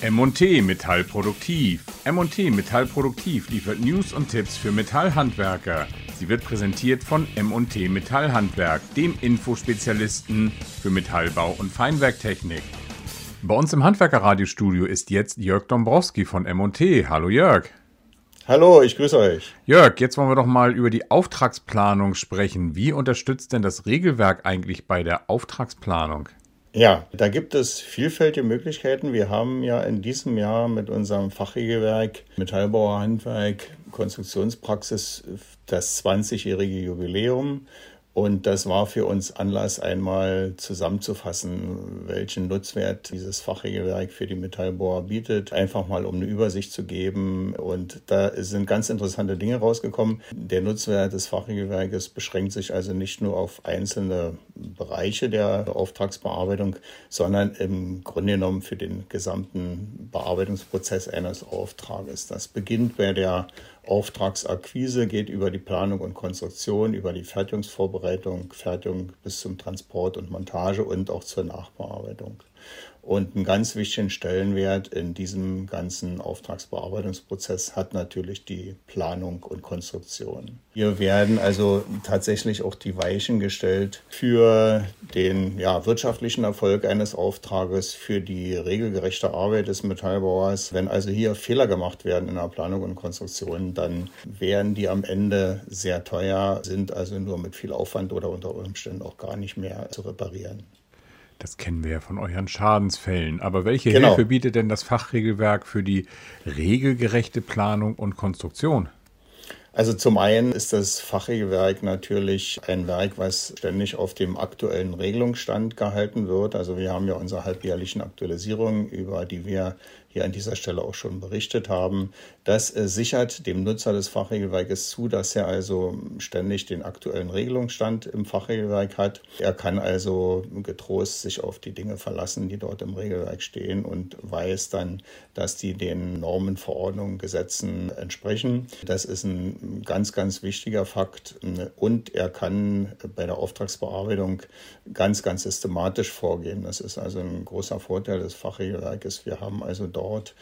M&T Metallproduktiv. M&T Metallproduktiv liefert News und Tipps für Metallhandwerker. Sie wird präsentiert von M&T Metallhandwerk, dem Infospezialisten für Metallbau und Feinwerktechnik. Bei uns im Handwerkerradiostudio ist jetzt Jörg Dombrowski von M&T. Hallo Jörg. Hallo, ich grüße euch. Jörg, jetzt wollen wir doch mal über die Auftragsplanung sprechen. Wie unterstützt denn das Regelwerk eigentlich bei der Auftragsplanung? Ja, da gibt es vielfältige Möglichkeiten. Wir haben ja in diesem Jahr mit unserem Fachregelwerk Metallbauerhandwerk Konstruktionspraxis das 20-jährige Jubiläum und das war für uns Anlass, einmal zusammenzufassen, welchen Nutzwert dieses Fachregelwerk für die Metallbohrer bietet. Einfach mal, um eine Übersicht zu geben. Und da sind ganz interessante Dinge rausgekommen. Der Nutzwert des Fachregelwerkes beschränkt sich also nicht nur auf einzelne Bereiche der Auftragsbearbeitung, sondern im Grunde genommen für den gesamten Bearbeitungsprozess eines Auftrages. Das beginnt bei der Auftragsakquise geht über die Planung und Konstruktion, über die Fertigungsvorbereitung, Fertigung bis zum Transport und Montage und auch zur Nachbearbeitung. Und einen ganz wichtigen Stellenwert in diesem ganzen Auftragsbearbeitungsprozess hat natürlich die Planung und Konstruktion. Hier werden also tatsächlich auch die Weichen gestellt für den ja, wirtschaftlichen Erfolg eines Auftrages, für die regelgerechte Arbeit des Metallbauers. Wenn also hier Fehler gemacht werden in der Planung und Konstruktion, dann wären die am Ende sehr teuer, sind also nur mit viel Aufwand oder unter Umständen auch gar nicht mehr zu reparieren. Das kennen wir ja von euren Schadensfällen. Aber welche genau. Hilfe bietet denn das Fachregelwerk für die regelgerechte Planung und Konstruktion? Also zum einen ist das Fachregelwerk natürlich ein Werk, was ständig auf dem aktuellen Regelungsstand gehalten wird. Also wir haben ja unsere halbjährlichen Aktualisierungen, über die wir hier an dieser Stelle auch schon berichtet haben. Das äh, sichert dem Nutzer des Fachregelwerkes zu, dass er also ständig den aktuellen Regelungsstand im Fachregelwerk hat. Er kann also getrost sich auf die Dinge verlassen, die dort im Regelwerk stehen und weiß dann, dass die den Normen, Verordnungen, Gesetzen entsprechen. Das ist ein ganz, ganz wichtiger Fakt. Und er kann bei der Auftragsbearbeitung ganz, ganz systematisch vorgehen. Das ist also ein großer Vorteil des Fachregelwerkes. Wir haben also dort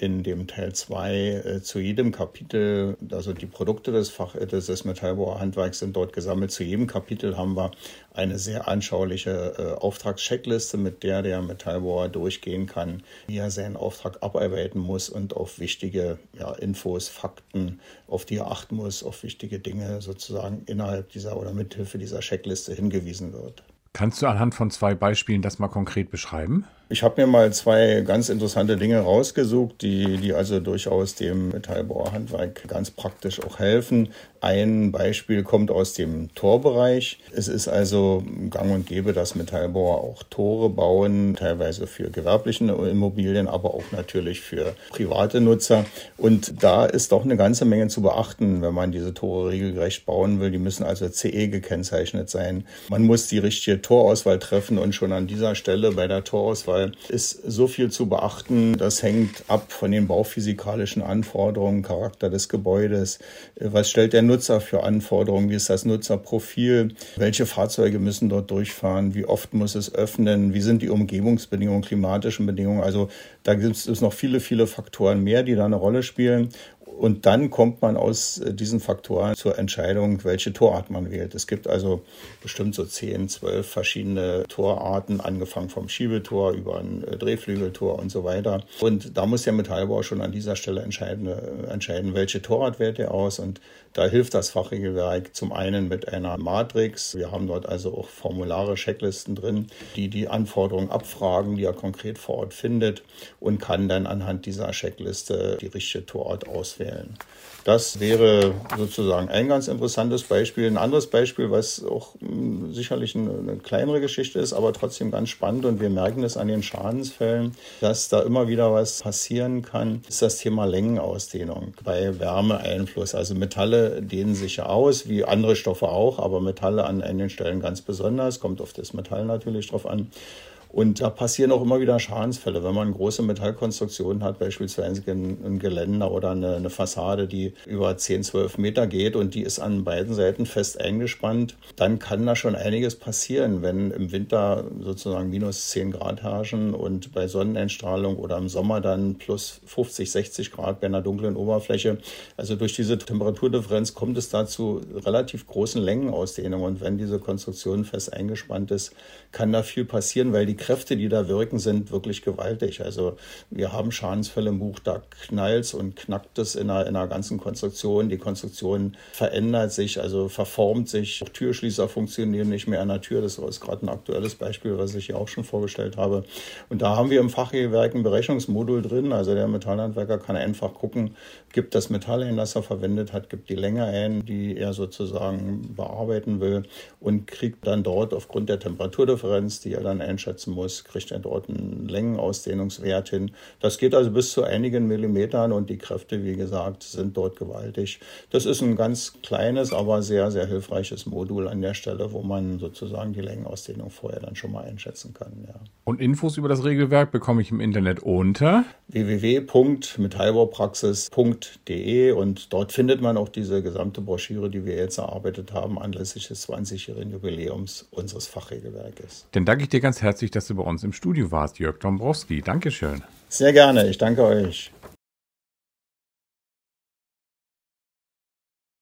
in dem Teil 2 äh, zu jedem Kapitel, also die Produkte des Fach des, des Metallbauerhandwerks sind dort gesammelt. Zu jedem Kapitel haben wir eine sehr anschauliche äh, Auftragscheckliste, mit der der Metallbauer durchgehen kann, wie er seinen Auftrag abarbeiten muss und auf wichtige ja, Infos, Fakten, auf die er achten muss, auf wichtige Dinge sozusagen innerhalb dieser oder mithilfe dieser Checkliste hingewiesen wird. Kannst du anhand von zwei Beispielen das mal konkret beschreiben? Ich habe mir mal zwei ganz interessante Dinge rausgesucht, die, die also durchaus dem Metallbauerhandwerk ganz praktisch auch helfen. Ein Beispiel kommt aus dem Torbereich. Es ist also gang und gäbe, dass Metallbauer auch Tore bauen, teilweise für gewerbliche Immobilien, aber auch natürlich für private Nutzer. Und da ist doch eine ganze Menge zu beachten, wenn man diese Tore regelgerecht bauen will. Die müssen also CE gekennzeichnet sein. Man muss die richtige Torauswahl treffen und schon an dieser Stelle bei der Torauswahl ist so viel zu beachten. Das hängt ab von den bauphysikalischen Anforderungen, Charakter des Gebäudes. Was stellt der Nutzer für Anforderungen? Wie ist das Nutzerprofil? Welche Fahrzeuge müssen dort durchfahren? Wie oft muss es öffnen? Wie sind die Umgebungsbedingungen, klimatischen Bedingungen? Also da gibt es noch viele, viele Faktoren mehr, die da eine Rolle spielen. Und dann kommt man aus äh, diesen Faktoren zur Entscheidung, welche Torart man wählt. Es gibt also bestimmt so zehn, zwölf verschiedene Torarten, angefangen vom Schiebetor über ein äh, Drehflügeltor und so weiter. Und da muss der Metallbauer schon an dieser Stelle entscheiden, äh, entscheiden welche Torart wählt er aus. Und da hilft das Fachregelwerk zum einen mit einer Matrix. Wir haben dort also auch Formulare, Checklisten drin, die die Anforderungen abfragen, die er konkret vor Ort findet und kann dann anhand dieser Checkliste die richtige Torart auswählen wählen. Das wäre sozusagen ein ganz interessantes Beispiel. Ein anderes Beispiel, was auch hm, sicherlich eine, eine, kleinere Geschichte ist, aber trotzdem ganz spannend und wir merken es an den Schadensfällen, dass da immer wieder was passieren kann, ist das Thema Längenausdehnung bei Wärmeeinfluss. Also Metalle dehnen sich ja aus, wie andere Stoffe auch, aber Metalle an einigen Stellen ganz besonders, kommt auf das Metall natürlich drauf an. Und da passieren auch immer wieder Schadensfälle, wenn man große Metallkonstruktionen hat, beispielsweise ein Geländer oder eine, eine Fassade, die über 10, 12 Meter geht und die ist an beiden Seiten fest eingespannt, dann kann da schon einiges passieren, wenn im Winter sozusagen minus 10 Grad herrschen und bei Sonneneinstrahlung oder im Sommer dann plus 50, 60 Grad bei einer dunklen Oberfläche. Also durch diese Temperaturdifferenz kommt es dazu relativ großen Längenausdehnungen und wenn diese Konstruktion fest eingespannt ist, kann da viel passieren, weil die Kräfte, die da wirken, sind wirklich gewaltig. Also wir haben Schadensfälle im Buch, da knallt und knackt es in einer, in einer ganzen Konstruktion. Die Konstruktion verändert sich, also verformt sich. Auch Türschließer funktionieren nicht mehr an der Tür. Das ist gerade ein aktuelles Beispiel, was ich hier auch schon vorgestellt habe. Und da haben wir im Fachgewerk ein Berechnungsmodul drin. Also der Metallhandwerker kann einfach gucken, gibt das Metall ein, das er verwendet hat, gibt die Länge ein, die er sozusagen bearbeiten will und kriegt dann dort aufgrund der Temperaturdifferenz, die er dann einschätzen muss, kriegt er dort einen Längenausdehnungswert hin. Das geht also bis zu einigen Millimetern und die Kräfte, wie gesagt, sind dort gewaltig. Das ist ein ganz kleines, aber sehr, sehr hilfreiches Modul an der Stelle, wo man sozusagen die Längenausdehnung vorher dann schon mal einschätzen kann. Ja. Und Infos über das Regelwerk bekomme ich im Internet unter www.metallbaupraxis.de und dort findet man auch diese gesamte Broschüre, die wir jetzt erarbeitet haben, anlässlich des 20-jährigen Jubiläums unseres Fachregelwerkes. Dann danke ich dir ganz herzlich, dass du bei uns im Studio warst, Jörg Dombrowski. Dankeschön. Sehr gerne, ich danke euch.